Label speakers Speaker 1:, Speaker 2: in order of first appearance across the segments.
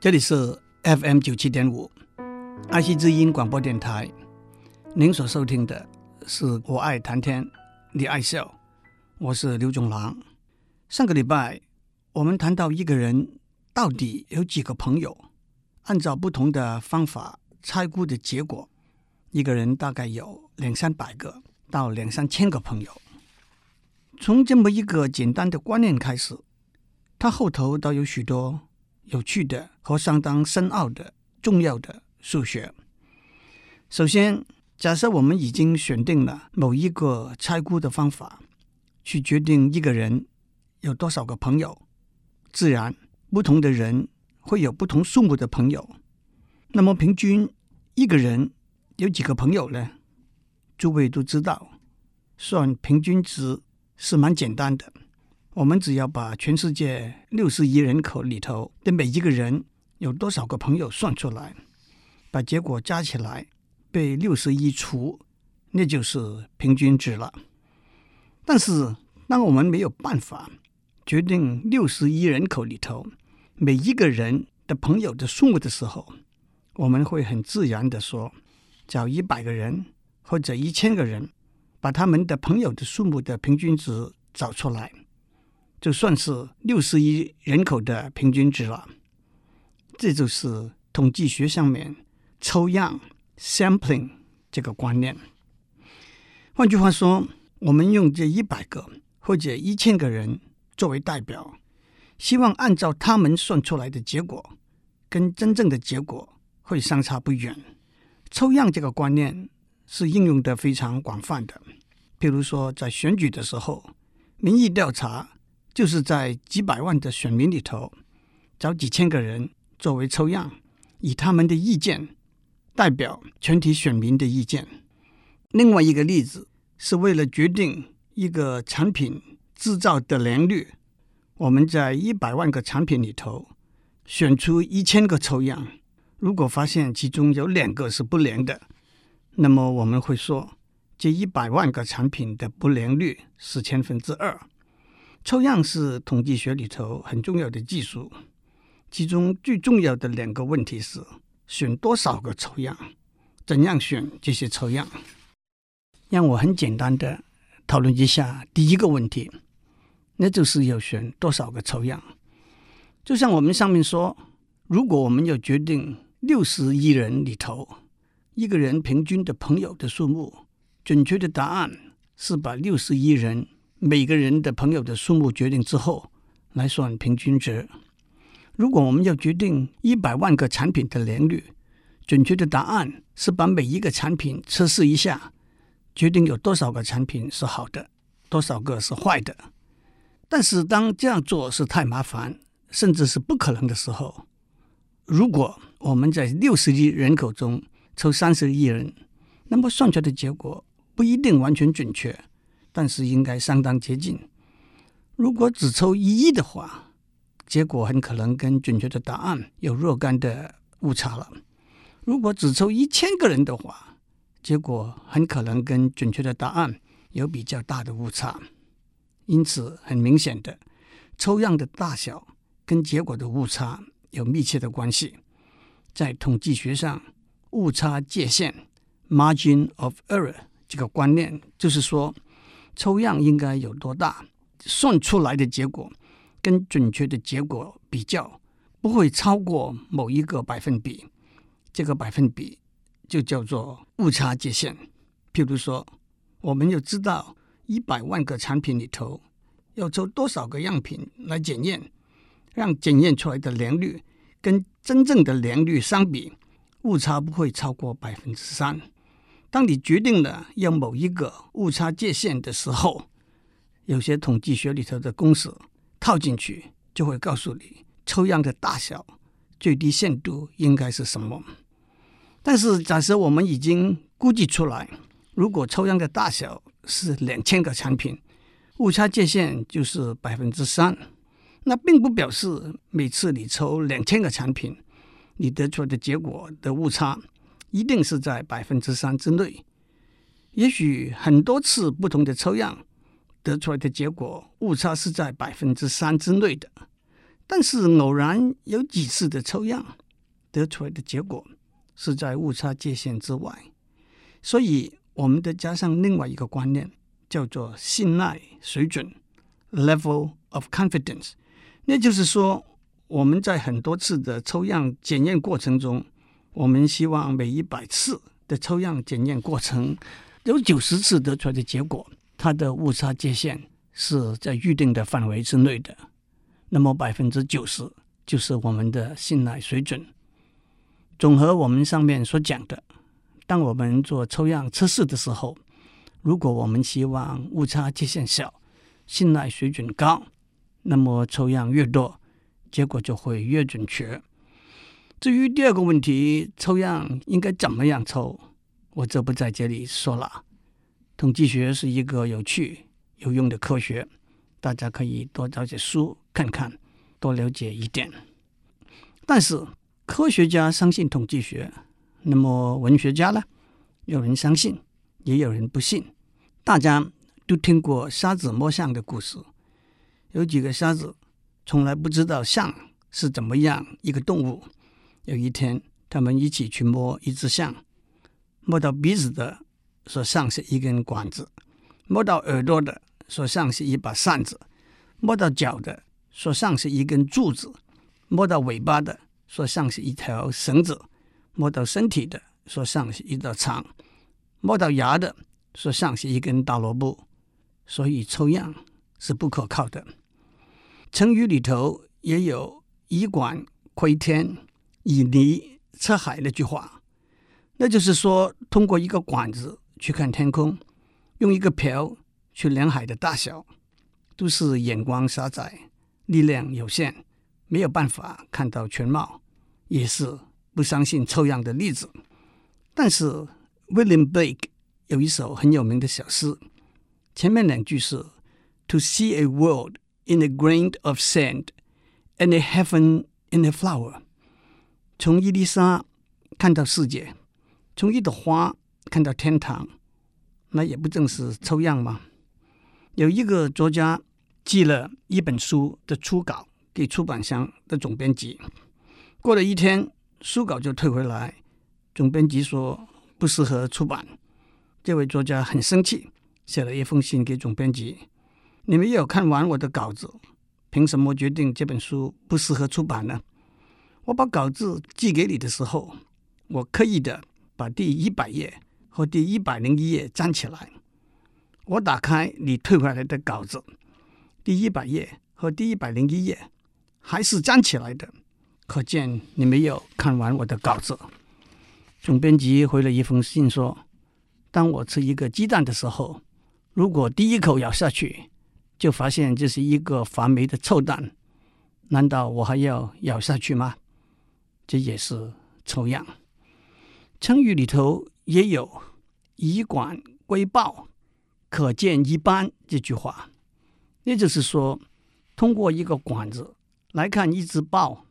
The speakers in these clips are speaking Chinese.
Speaker 1: 这里是 FM 九七点五，爱惜之音广播电台。您所收听的是我爱谈天，你爱笑，我是刘总郎。上个礼拜我们谈到一个人到底有几个朋友，按照不同的方法猜估的结果，一个人大概有两三百个到两三千个朋友。从这么一个简单的观念开始。它后头都有许多有趣的和相当深奥的重要的数学。首先，假设我们已经选定了某一个猜估的方法，去决定一个人有多少个朋友，自然不同的人会有不同数目的朋友。那么，平均一个人有几个朋友呢？诸位都知道，算平均值是蛮简单的。我们只要把全世界六十亿人口里头的每一个人有多少个朋友算出来，把结果加起来，被六十亿除，那就是平均值了。但是，当我们没有办法决定六十亿人口里头每一个人的朋友的数目的时候，我们会很自然的说，找一百个人或者一千个人，把他们的朋友的数目的平均值找出来。就算是六十亿人口的平均值了，这就是统计学上面抽样 （sampling） 这个观念。换句话说，我们用这一百个或者一千个人作为代表，希望按照他们算出来的结果，跟真正的结果会相差不远。抽样这个观念是应用的非常广泛的，比如说在选举的时候，民意调查。就是在几百万的选民里头，找几千个人作为抽样，以他们的意见代表全体选民的意见。另外一个例子是为了决定一个产品制造的良率，我们在一百万个产品里头选出一千个抽样，如果发现其中有两个是不良的，那么我们会说这一百万个产品的不良率是千分之二。抽样是统计学里头很重要的技术，其中最重要的两个问题是选多少个抽样，怎样选这些抽样。让我很简单的讨论一下第一个问题，那就是要选多少个抽样。就像我们上面说，如果我们要决定六十亿人里头一个人平均的朋友的数目，准确的答案是把六十亿人。每个人的朋友的数目决定之后，来算平均值。如果我们要决定一百万个产品的良率，准确的答案是把每一个产品测试一下，决定有多少个产品是好的，多少个是坏的。但是当这样做是太麻烦，甚至是不可能的时候，如果我们在六十亿人口中抽三十亿人，那么算出来的结果不一定完全准确。但是应该相当接近。如果只抽一亿的话，结果很可能跟准确的答案有若干的误差了。如果只抽一千个人的话，结果很可能跟准确的答案有比较大的误差。因此，很明显的，抽样的大小跟结果的误差有密切的关系。在统计学上，误差界限 （margin of error） 这个观念就是说。抽样应该有多大？算出来的结果跟准确的结果比较，不会超过某一个百分比。这个百分比就叫做误差界限。譬如说，我们要知道一百万个产品里头要抽多少个样品来检验，让检验出来的良率跟真正的良率相比，误差不会超过百分之三。当你决定了要某一个误差界限的时候，有些统计学里头的公式套进去，就会告诉你抽样的大小最低限度应该是什么。但是假设我们已经估计出来，如果抽样的大小是两千个产品，误差界限就是百分之三，那并不表示每次你抽两千个产品，你得出来的结果的误差。一定是在百分之三之内，也许很多次不同的抽样得出来的结果误差是在百分之三之内的，但是偶然有几次的抽样得出来的结果是在误差界限之外，所以我们得加上另外一个观念，叫做信赖水准 （level of confidence）。那就是说，我们在很多次的抽样检验过程中，我们希望每一百次的抽样检验过程有九十次得出来的结果，它的误差界限是在预定的范围之内的。那么百分之九十就是我们的信赖水准。综合我们上面所讲的，当我们做抽样测试的时候，如果我们希望误差界限小、信赖水准高，那么抽样越多，结果就会越准确。至于第二个问题，抽样应该怎么样抽，我就不在这里说了。统计学是一个有趣、有用的科学。大家可以多找些书看看，多了解一点。但是科学家相信统计学，那么文学家呢？有人相信，也有人不信。大家都听过瞎子摸象的故事，有几个瞎子从来不知道象是怎么样一个动物。有一天，他们一起去摸一只象，摸到鼻子的说象是一根管子，摸到耳朵的。说像是一把扇子，摸到脚的说像是一根柱子，摸到尾巴的说像是一条绳子，摸到身体的说像是一道墙，摸到牙的说像是一根大萝卜。所以抽样是不可靠的。成语里头也有“以管窥天，以泥测海”那句话，那就是说，通过一个管子去看天空，用一个瓢。去量海的大小，都是眼光狭窄，力量有限，没有办法看到全貌，也是不相信抽样的例子。但是 William Blake 有一首很有名的小诗，前面两句是 “To see a world in a grain of sand, and a heaven in a flower”，从一粒沙看到世界，从一朵花看到天堂，那也不正是抽样吗？有一个作家寄了一本书的初稿给出版商的总编辑，过了一天，书稿就退回来，总编辑说不适合出版。这位作家很生气，写了一封信给总编辑：“你没有看完我的稿子，凭什么决定这本书不适合出版呢？我把稿子寄给你的时候，我刻意的把第一百页和第一百零一页粘起来。”我打开你退回来的稿子，第一百页和第一百零一页还是粘起来的，可见你没有看完我的稿子。总编辑回了一封信说：“当我吃一个鸡蛋的时候，如果第一口咬下去就发现这是一个发霉的臭蛋，难道我还要咬下去吗？”这也是抽样。成语里头也有“以管窥豹”。可见一斑这句话，也就是说，通过一个管子来看一只豹，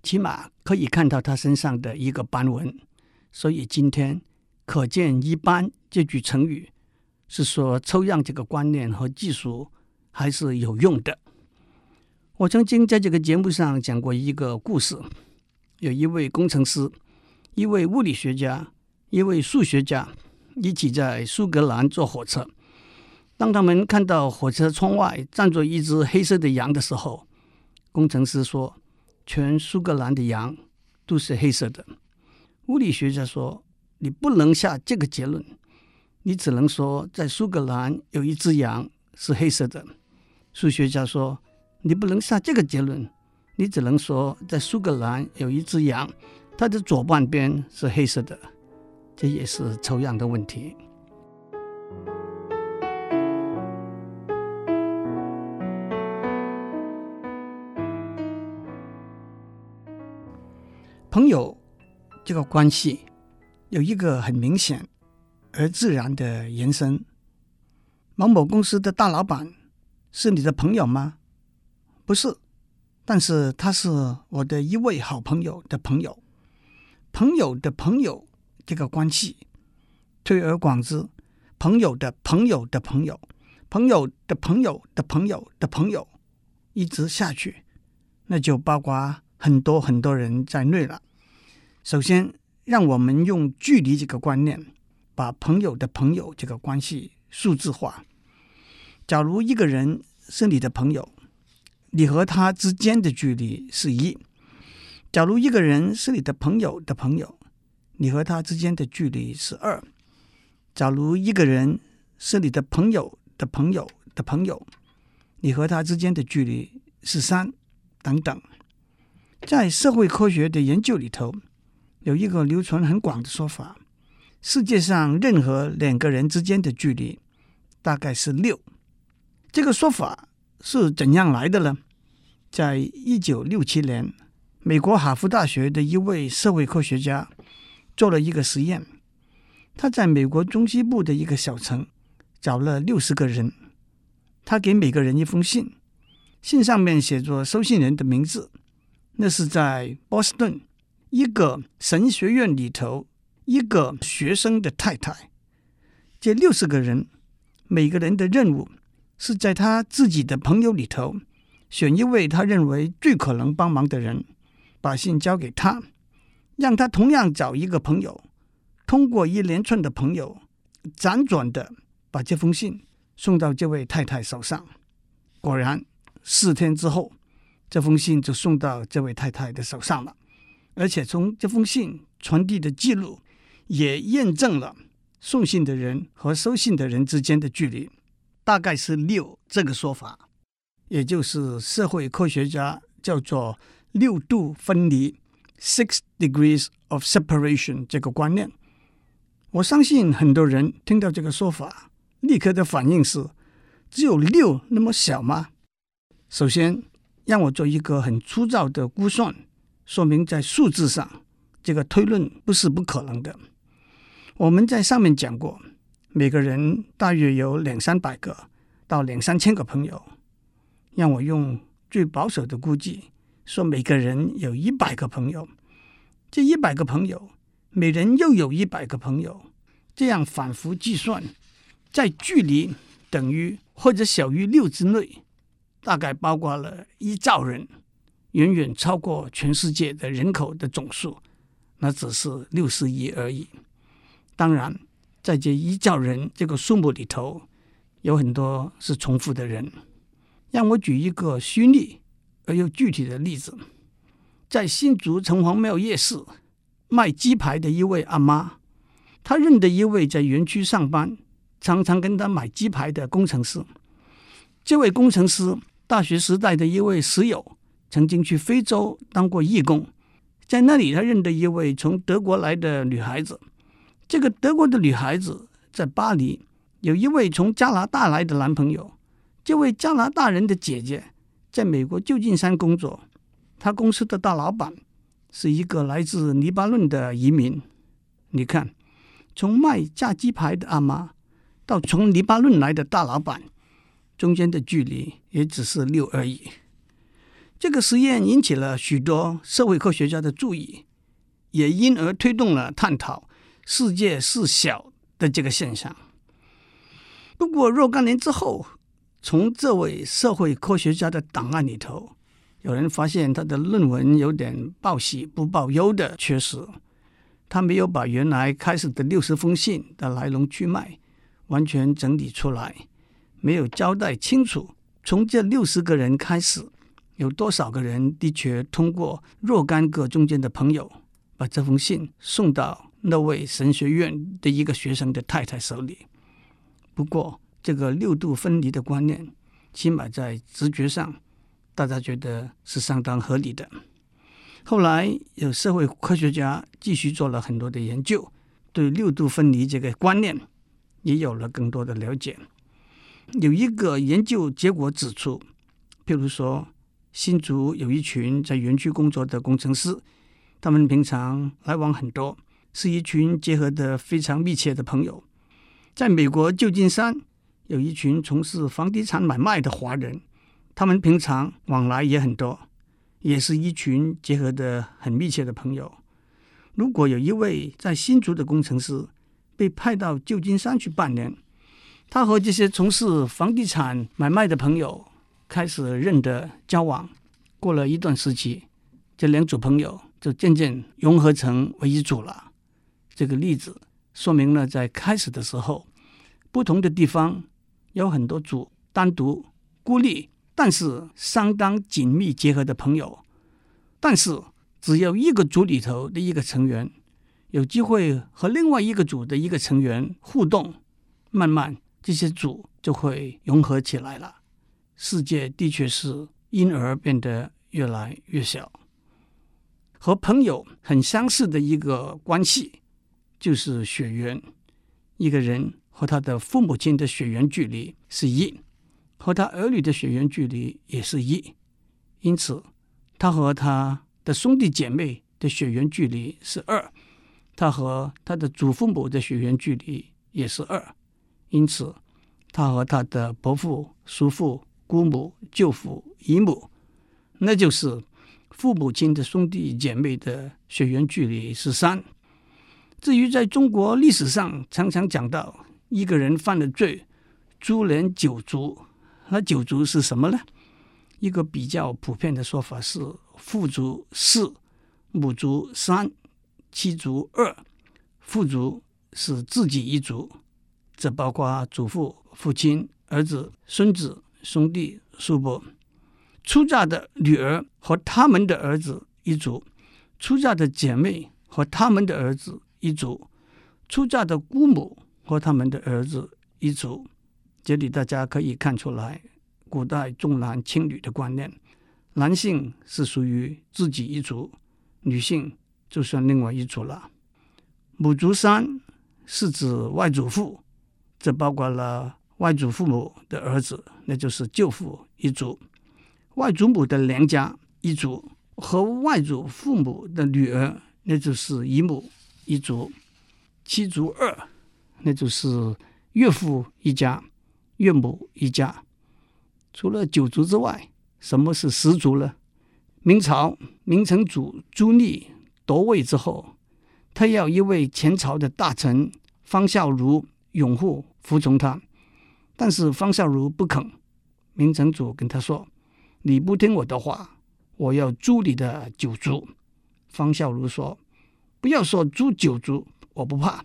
Speaker 1: 起码可以看到它身上的一个斑纹。所以今天“可见一斑”这句成语是说抽样这个观念和技术还是有用的。我曾经在这个节目上讲过一个故事，有一位工程师、一位物理学家、一位数学家一起在苏格兰坐火车。当他们看到火车窗外站着一只黑色的羊的时候，工程师说：“全苏格兰的羊都是黑色的。”物理学家说：“你不能下这个结论，你只能说在苏格兰有一只羊是黑色的。”数学家说：“你不能下这个结论，你只能说在苏格兰有一只羊，它的左半边是黑色的。”这也是抽样的问题。朋友这个关系有一个很明显而自然的延伸。某某公司的大老板是你的朋友吗？不是，但是他是我的一位好朋友的朋友。朋友的朋友这个关系，推而广之，朋友的朋友的朋友，朋友的朋友的朋友的朋友，一直下去，那就包括很多很多人在内了。首先，让我们用距离这个观念，把朋友的朋友这个关系数字化。假如一个人是你的朋友，你和他之间的距离是一；假如一个人是你的朋友的朋友，你和他之间的距离是二；假如一个人是你的朋友的朋友的朋友，你和他之间的距离是三，等等。在社会科学的研究里头，有一个流传很广的说法：世界上任何两个人之间的距离大概是六。这个说法是怎样来的呢？在一九六七年，美国哈佛大学的一位社会科学家做了一个实验。他在美国中西部的一个小城找了六十个人，他给每个人一封信，信上面写着收信人的名字。那是在波士顿一个神学院里头一个学生的太太。这六十个人，每个人的任务。是在他自己的朋友里头选一位他认为最可能帮忙的人，把信交给他，让他同样找一个朋友，通过一连串的朋友，辗转的把这封信送到这位太太手上。果然，四天之后，这封信就送到这位太太的手上了。而且从这封信传递的记录，也验证了送信的人和收信的人之间的距离。大概是六这个说法，也就是社会科学家叫做六度分离 （six degrees of separation） 这个观念。我相信很多人听到这个说法，立刻的反应是：只有六那么小吗？首先，让我做一个很粗糙的估算，说明在数字上这个推论不是不可能的。我们在上面讲过。每个人大约有两三百个到两三千个朋友，让我用最保守的估计说，每个人有一百个朋友。这一百个朋友，每人又有一百个朋友，这样反复计算，在距离等于或者小于六之内，大概包括了一兆人，远远超过全世界的人口的总数，那只是六十亿而已。当然。在这一兆人这个数目里头，有很多是重复的人。让我举一个虚拟而又具体的例子：在新竹城隍庙夜市卖鸡排的一位阿妈，她认得一位在园区上班、常常跟她买鸡排的工程师。这位工程师大学时代的一位室友，曾经去非洲当过义工，在那里他认得一位从德国来的女孩子。这个德国的女孩子在巴黎有一位从加拿大来的男朋友，这位加拿大人的姐姐在美国旧金山工作，她公司的大老板是一个来自黎巴嫩的移民。你看，从卖炸鸡排的阿妈到从黎巴嫩来的大老板，中间的距离也只是六而已。这个实验引起了许多社会科学家的注意，也因而推动了探讨。世界是小的这个现象。不过若干年之后，从这位社会科学家的档案里头，有人发现他的论文有点报喜不报忧的缺失。他没有把原来开始的六十封信的来龙去脉完全整理出来，没有交代清楚，从这六十个人开始，有多少个人的确通过若干个中间的朋友，把这封信送到。那位神学院的一个学生的太太手里。不过，这个六度分离的观念，起码在直觉上，大家觉得是相当合理的。后来，有社会科学家继续做了很多的研究，对六度分离这个观念也有了更多的了解。有一个研究结果指出，譬如说，新竹有一群在园区工作的工程师，他们平常来往很多。是一群结合得非常密切的朋友。在美国旧金山，有一群从事房地产买卖的华人，他们平常往来也很多，也是一群结合得很密切的朋友。如果有一位在新竹的工程师被派到旧金山去半年，他和这些从事房地产买卖的朋友开始认得交往，过了一段时期，这两组朋友就渐渐融合成为一组了。这个例子说明了，在开始的时候，不同的地方有很多组单独孤立，但是相当紧密结合的朋友。但是，只要一个组里头的一个成员有机会和另外一个组的一个成员互动，慢慢这些组就会融合起来了。世界的确是因而变得越来越小。和朋友很相似的一个关系就是血缘。一个人和他的父母亲的血缘距离是一，和他儿女的血缘距离也是一，因此他和他的兄弟姐妹的血缘距离是二，他和他的祖父母的血缘距离也是二，因此他和他的伯父、叔父、姑母、舅父、姨母，那就是父母亲的兄弟姐妹的血缘距离是三。至于在中国历史上常常讲到一个人犯了罪，株连九族，那九族是什么呢？一个比较普遍的说法是。父族四，母族三，妻族二，父族是自己一族，这包括祖父、父亲、儿子、孙子、兄弟、叔伯。出嫁的女儿和他们的儿子一族，出嫁的姐妹和他们的儿子一族，出嫁的姑母和他们的儿子一族。这里大家可以看出来，古代重男轻女的观念。男性是属于自己一族，女性就算另外一族了。母族三是指外祖父，这包括了外祖父母的儿子，那就是舅父一族；外祖母的娘家一族和外祖父母的女儿，那就是姨母一族；七族二，那就是岳父一家、岳母一家。除了九族之外。什么是十族呢？明朝明成祖朱棣夺位之后，他要一位前朝的大臣方孝孺拥护服从他，但是方孝孺不肯。明成祖跟他说：“你不听我的话，我要诛你的九族。”方孝孺说：“不要说诛九族，我不怕；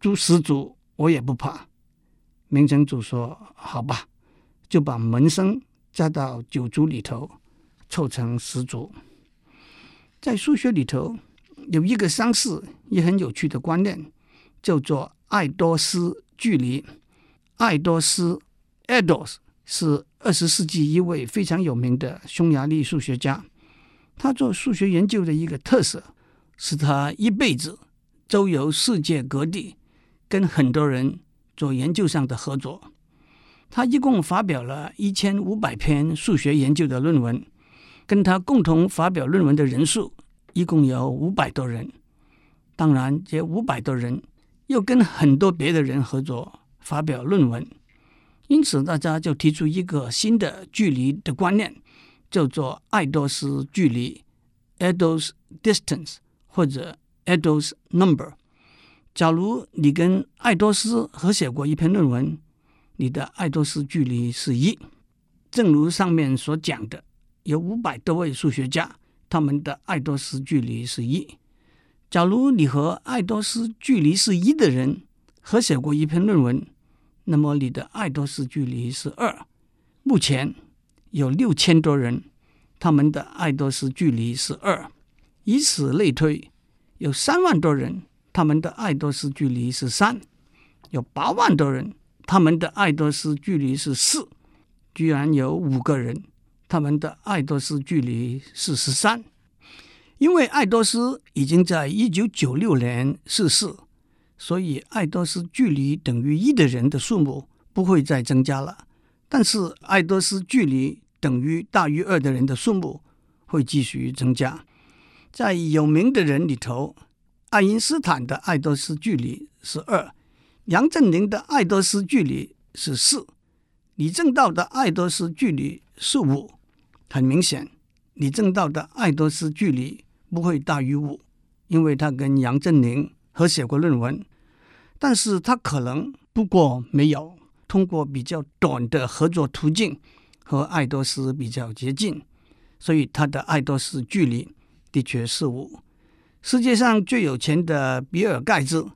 Speaker 1: 诛十族，我也不怕。”明成祖说：“好吧，就把门生。”加到九族里头，凑成十族。在数学里头有一个相似也很有趣的观念，叫做爱多斯距离。爱多斯 （Eidos） 是二十世纪一位非常有名的匈牙利数学家。他做数学研究的一个特色是他一辈子周游世界各地，跟很多人做研究上的合作。他一共发表了一千五百篇数学研究的论文，跟他共同发表论文的人数一共有五百多人。当然，这五百多人又跟很多别的人合作发表论文，因此大家就提出一个新的距离的观念，叫做爱多斯距离 （Eidos distance） 或者 Eidos number。假如你跟爱多斯合写过一篇论文，你的爱多斯距离是一，正如上面所讲的，有五百多位数学家，他们的爱多斯距离是一。假如你和爱多斯距离是一的人合写过一篇论文，那么你的爱多斯距离是二。目前有六千多人，他们的爱多斯距离是二。以此类推，有三万多人，他们的爱多斯距离是三。有八万多人。他们的爱多斯距离是四，居然有五个人，他们的爱多斯距离是十三。因为爱多斯已经在一九九六年逝世，所以爱多斯距离等于一的人的数目不会再增加了。但是爱多斯距离等于大于二的人的数目会继续增加。在有名的人里头，爱因斯坦的爱多斯距离是二。杨振宁的爱多斯距离是四，李政道的爱多斯距离是五。很明显，李政道的爱多斯距离不会大于五，因为他跟杨振宁合写过论文。但是他可能不过没有通过比较短的合作途径和爱多斯比较接近，所以他的爱多斯距离的确是五。世界上最有钱的比尔盖茨，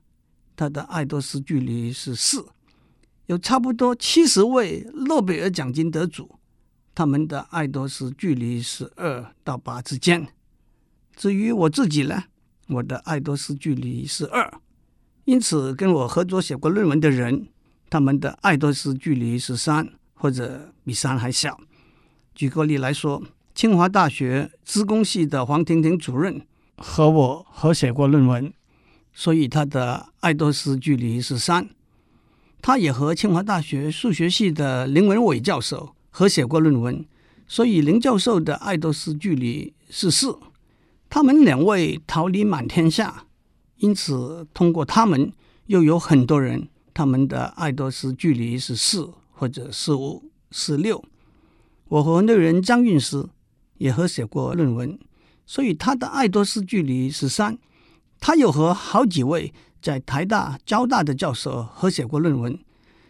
Speaker 1: 他的爱多斯距离是四。有差不多七十位诺贝尔奖金得主，他们的爱多斯距离是二到八之间。至于我自己呢，我的爱多斯距离是二，因此跟我合作写过论文的人，他们的爱多斯距离是三或者比三还小。举个例来说，清华大学资工系的黄婷婷主任和我合写过论文，所以他的爱多斯距离是三。他也和清华大学数学系的林文伟教授合写过论文，所以林教授的爱多斯距离是四。他们两位桃李满天下，因此通过他们，又有很多人，他们的爱多斯距离是四或者是五、是六。我和那人张韵诗也合写过论文，所以他的爱多斯距离是三。他有和好几位在台大、交大的教授合写过论文，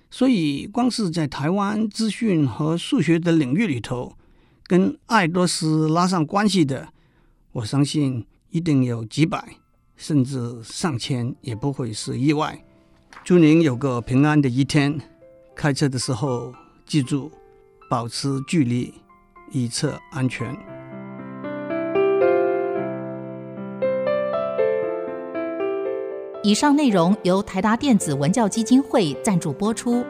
Speaker 1: 所以光是在台湾资讯和数学的领域里头，跟爱多斯拉上关系的。我相信一定有几百，甚至上千，也不会是意外。祝您有个平安的一天。开车的时候记住保持距离，以测安全。
Speaker 2: 以上内容由台达电子文教基金会赞助播出。